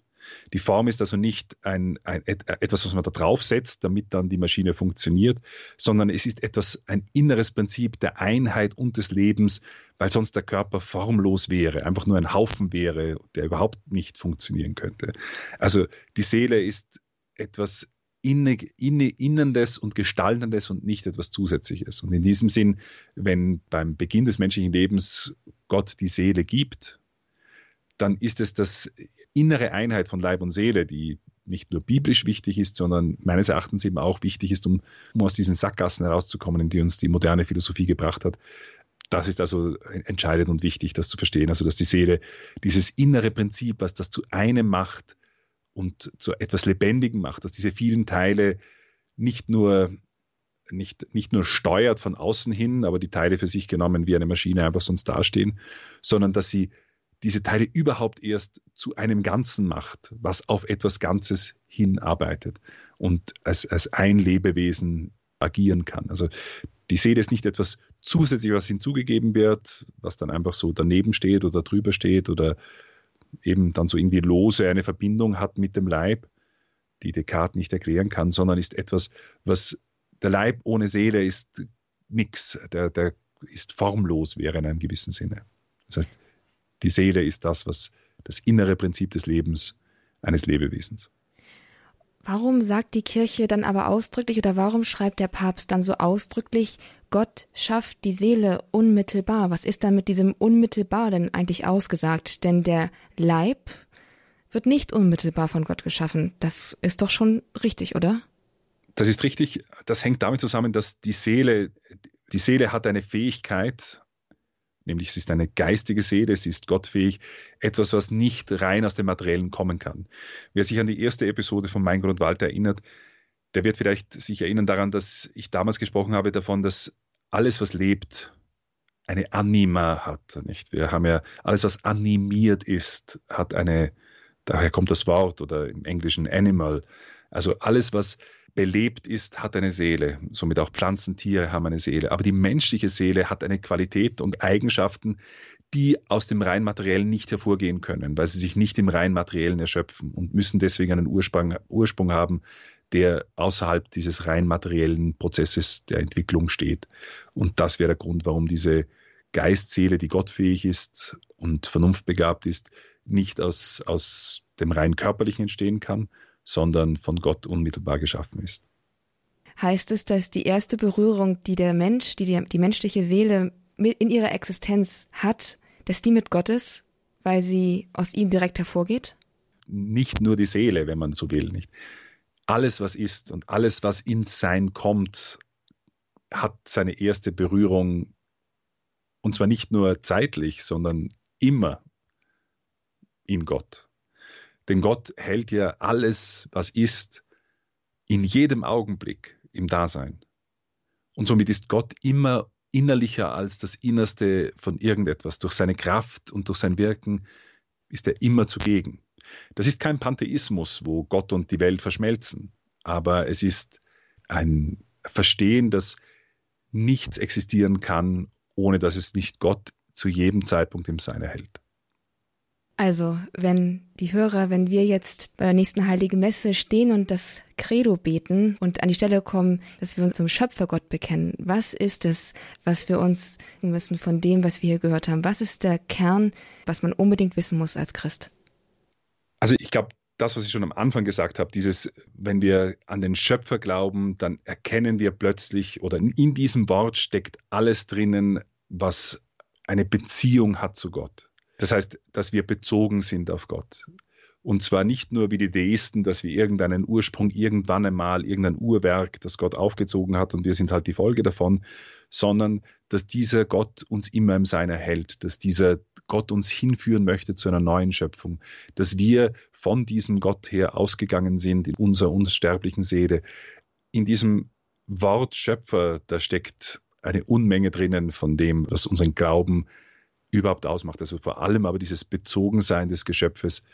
Die Form ist also nicht ein, ein, etwas, was man da draufsetzt, damit dann die Maschine funktioniert, sondern es ist etwas, ein inneres Prinzip der Einheit und des Lebens, weil sonst der Körper formlos wäre, einfach nur ein Haufen wäre, der überhaupt nicht funktionieren könnte. Also die Seele ist etwas inne, inne, Innendes und Gestaltendes und nicht etwas Zusätzliches. Und in diesem Sinn, wenn beim Beginn des menschlichen Lebens Gott die Seele gibt, dann ist es das innere Einheit von Leib und Seele, die nicht nur biblisch wichtig ist, sondern meines Erachtens eben auch wichtig ist, um, um aus diesen Sackgassen herauszukommen, in die uns die moderne Philosophie gebracht hat. Das ist also entscheidend und wichtig, das zu verstehen. Also, dass die Seele dieses innere Prinzip, was das zu einem macht und zu etwas Lebendigem macht, dass diese vielen Teile nicht nur nicht, nicht nur steuert von außen hin, aber die Teile für sich genommen wie eine Maschine einfach sonst dastehen, sondern dass sie diese Teile überhaupt erst zu einem Ganzen macht, was auf etwas Ganzes hinarbeitet und als, als ein Lebewesen agieren kann. Also die Seele ist nicht etwas Zusätzliches, was hinzugegeben wird, was dann einfach so daneben steht oder drüber steht oder eben dann so irgendwie lose eine Verbindung hat mit dem Leib, die Descartes nicht erklären kann, sondern ist etwas, was der Leib ohne Seele ist nichts, der, der ist formlos wäre in einem gewissen Sinne. Das heißt, die Seele ist das, was das innere Prinzip des Lebens eines Lebewesens. Warum sagt die Kirche dann aber ausdrücklich oder warum schreibt der Papst dann so ausdrücklich, Gott schafft die Seele unmittelbar? Was ist da mit diesem unmittelbar denn eigentlich ausgesagt? Denn der Leib wird nicht unmittelbar von Gott geschaffen. Das ist doch schon richtig, oder? Das ist richtig. Das hängt damit zusammen, dass die Seele, die Seele hat eine Fähigkeit, nämlich sie ist eine geistige Seele, sie ist gottfähig, etwas, was nicht rein aus dem Materiellen kommen kann. Wer sich an die erste Episode von Mein Grund Walter erinnert, der wird vielleicht sich erinnern daran, dass ich damals gesprochen habe davon, dass alles, was lebt, eine Anima hat. Nicht? Wir haben ja alles, was animiert ist, hat eine, daher kommt das Wort oder im Englischen Animal. Also alles, was belebt ist, hat eine Seele. Somit auch Pflanzen, Tiere haben eine Seele. Aber die menschliche Seele hat eine Qualität und Eigenschaften, die aus dem rein materiellen nicht hervorgehen können, weil sie sich nicht im rein materiellen erschöpfen und müssen deswegen einen Ursprung, Ursprung haben, der außerhalb dieses rein materiellen Prozesses der Entwicklung steht. Und das wäre der Grund, warum diese Geistseele, die gottfähig ist und vernunftbegabt ist, nicht aus, aus dem rein körperlichen entstehen kann, sondern von Gott unmittelbar geschaffen ist. Heißt es, dass die erste Berührung, die der Mensch, die die, die menschliche Seele in ihrer Existenz hat, dass die mit Gott ist, weil sie aus ihm direkt hervorgeht? Nicht nur die Seele, wenn man so will, nicht. Alles, was ist und alles, was ins Sein kommt, hat seine erste Berührung und zwar nicht nur zeitlich, sondern immer in Gott. Denn Gott hält ja alles, was ist, in jedem Augenblick im Dasein. Und somit ist Gott immer innerlicher als das Innerste von irgendetwas. Durch seine Kraft und durch sein Wirken ist er immer zugegen. Das ist kein Pantheismus, wo Gott und die Welt verschmelzen, aber es ist ein Verstehen, dass nichts existieren kann, ohne dass es nicht Gott zu jedem Zeitpunkt im Sein erhält. Also, wenn die Hörer, wenn wir jetzt bei der nächsten Heiligen Messe stehen und das Credo beten und an die Stelle kommen, dass wir uns zum Schöpfergott bekennen, was ist es, was wir uns müssen von dem, was wir hier gehört haben? Was ist der Kern, was man unbedingt wissen muss als Christ? Also, ich glaube, das, was ich schon am Anfang gesagt habe, dieses, wenn wir an den Schöpfer glauben, dann erkennen wir plötzlich oder in diesem Wort steckt alles drinnen, was eine Beziehung hat zu Gott. Das heißt, dass wir bezogen sind auf Gott. Und zwar nicht nur wie die Deisten, dass wir irgendeinen Ursprung irgendwann einmal, irgendein Urwerk, das Gott aufgezogen hat und wir sind halt die Folge davon, sondern dass dieser Gott uns immer im Sein erhält, dass dieser Gott uns hinführen möchte zu einer neuen Schöpfung, dass wir von diesem Gott her ausgegangen sind in unserer unsterblichen Seele. In diesem Wort Schöpfer, da steckt eine Unmenge drinnen von dem, was unseren Glauben überhaupt ausmacht. Also vor allem aber dieses Bezogensein des Geschöpfes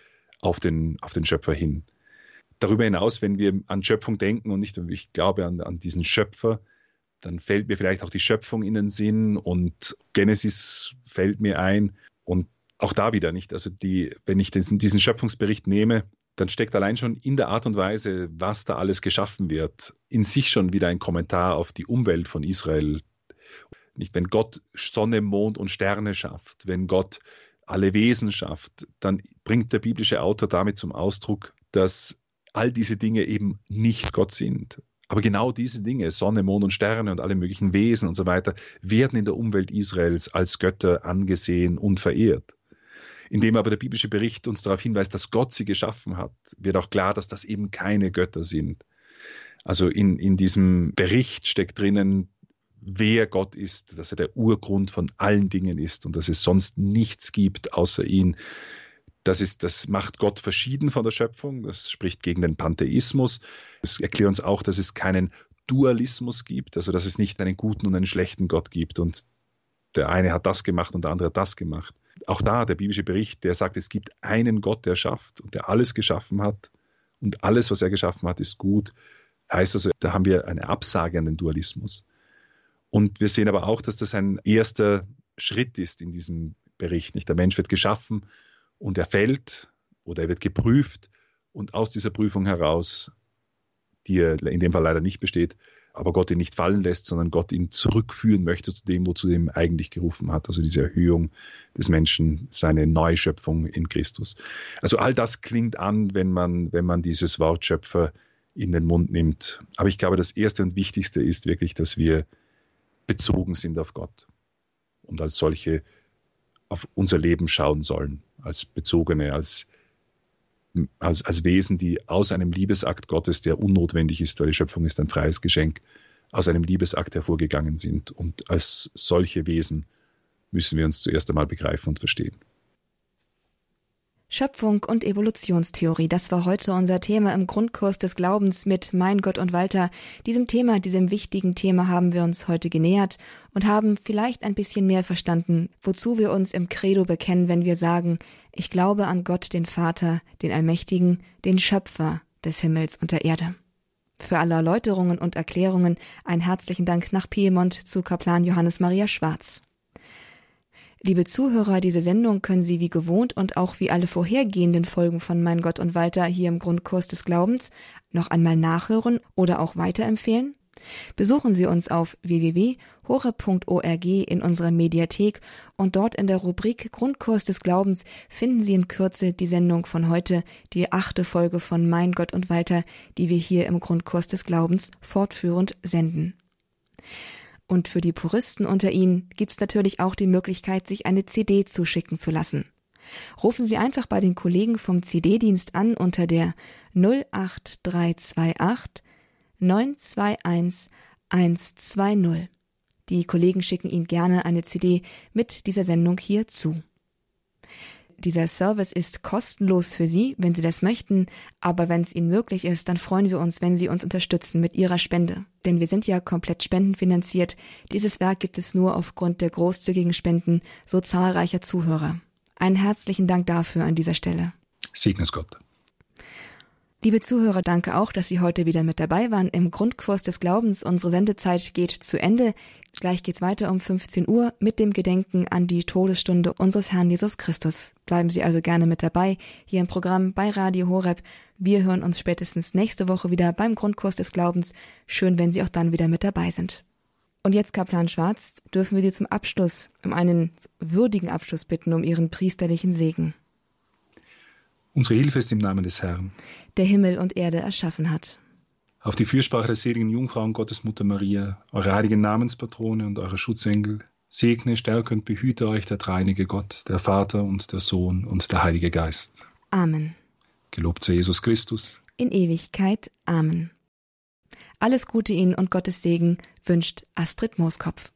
auf den, auf den Schöpfer hin. Darüber hinaus, wenn wir an Schöpfung denken und nicht, ich glaube an, an diesen Schöpfer, dann fällt mir vielleicht auch die Schöpfung in den Sinn und Genesis fällt mir ein. Und auch da wieder nicht. Also die, wenn ich diesen, diesen Schöpfungsbericht nehme, dann steckt allein schon in der Art und Weise, was da alles geschaffen wird, in sich schon wieder ein Kommentar auf die Umwelt von Israel, nicht, wenn Gott Sonne, Mond und Sterne schafft, wenn Gott alle Wesen schafft, dann bringt der biblische Autor damit zum Ausdruck, dass all diese Dinge eben nicht Gott sind. Aber genau diese Dinge, Sonne, Mond und Sterne und alle möglichen Wesen und so weiter, werden in der Umwelt Israels als Götter angesehen und verehrt. Indem aber der biblische Bericht uns darauf hinweist, dass Gott sie geschaffen hat, wird auch klar, dass das eben keine Götter sind. Also in, in diesem Bericht steckt drinnen wer Gott ist, dass er der Urgrund von allen Dingen ist und dass es sonst nichts gibt außer ihn. Das, ist, das macht Gott verschieden von der Schöpfung. Das spricht gegen den Pantheismus. Es erklärt uns auch, dass es keinen Dualismus gibt, also dass es nicht einen guten und einen schlechten Gott gibt und der eine hat das gemacht und der andere hat das gemacht. Auch da der biblische Bericht, der sagt, es gibt einen Gott, der schafft und der alles geschaffen hat und alles, was er geschaffen hat, ist gut. Heißt also, da haben wir eine Absage an den Dualismus. Und wir sehen aber auch, dass das ein erster Schritt ist in diesem Bericht. Nicht? Der Mensch wird geschaffen und er fällt oder er wird geprüft und aus dieser Prüfung heraus, die er in dem Fall leider nicht besteht, aber Gott ihn nicht fallen lässt, sondern Gott ihn zurückführen möchte zu dem, wozu er eigentlich gerufen hat. Also diese Erhöhung des Menschen, seine Neuschöpfung in Christus. Also all das klingt an, wenn man, wenn man dieses Wort Schöpfer in den Mund nimmt. Aber ich glaube, das Erste und Wichtigste ist wirklich, dass wir bezogen sind auf Gott und als solche auf unser Leben schauen sollen, als Bezogene, als, als, als Wesen, die aus einem Liebesakt Gottes, der unnotwendig ist, weil die Schöpfung ist ein freies Geschenk, aus einem Liebesakt hervorgegangen sind. Und als solche Wesen müssen wir uns zuerst einmal begreifen und verstehen. Schöpfung und Evolutionstheorie, das war heute unser Thema im Grundkurs des Glaubens mit Mein Gott und Walter. Diesem Thema, diesem wichtigen Thema haben wir uns heute genähert und haben vielleicht ein bisschen mehr verstanden, wozu wir uns im Credo bekennen, wenn wir sagen, ich glaube an Gott, den Vater, den Allmächtigen, den Schöpfer des Himmels und der Erde. Für alle Erläuterungen und Erklärungen einen herzlichen Dank nach Piemont zu Kaplan Johannes Maria Schwarz. Liebe Zuhörer, diese Sendung können Sie wie gewohnt und auch wie alle vorhergehenden Folgen von Mein Gott und Walter hier im Grundkurs des Glaubens noch einmal nachhören oder auch weiterempfehlen. Besuchen Sie uns auf www.hore.org in unserer Mediathek und dort in der Rubrik Grundkurs des Glaubens finden Sie in Kürze die Sendung von heute, die achte Folge von Mein Gott und Walter, die wir hier im Grundkurs des Glaubens fortführend senden. Und für die Puristen unter Ihnen gibt es natürlich auch die Möglichkeit, sich eine CD zuschicken zu lassen. Rufen Sie einfach bei den Kollegen vom CD-Dienst an unter der 08328 921 120. Die Kollegen schicken Ihnen gerne eine CD mit dieser Sendung hier zu. Dieser Service ist kostenlos für Sie, wenn Sie das möchten, aber wenn es Ihnen möglich ist, dann freuen wir uns, wenn Sie uns unterstützen mit Ihrer Spende. Denn wir sind ja komplett spendenfinanziert. Dieses Werk gibt es nur aufgrund der großzügigen Spenden so zahlreicher Zuhörer. Einen herzlichen Dank dafür an dieser Stelle. Segne Gott. Liebe Zuhörer, danke auch, dass Sie heute wieder mit dabei waren im Grundkurs des Glaubens. Unsere Sendezeit geht zu Ende. Gleich geht's weiter um 15 Uhr mit dem Gedenken an die Todesstunde unseres Herrn Jesus Christus. Bleiben Sie also gerne mit dabei hier im Programm bei Radio Horeb. Wir hören uns spätestens nächste Woche wieder beim Grundkurs des Glaubens. Schön, wenn Sie auch dann wieder mit dabei sind. Und jetzt, Kaplan Schwarz, dürfen wir Sie zum Abschluss, um einen würdigen Abschluss bitten, um Ihren priesterlichen Segen. Unsere Hilfe ist im Namen des Herrn, der Himmel und Erde erschaffen hat. Auf die Fürsprache der seligen Jungfrau und Gottesmutter Maria, eure heiligen Namenspatrone und eure Schutzengel, segne, stärke und behüte euch der dreinige Gott, der Vater und der Sohn und der Heilige Geist. Amen. Gelobt sei Jesus Christus. In Ewigkeit. Amen. Alles Gute Ihnen und Gottes Segen wünscht Astrid Mooskopf.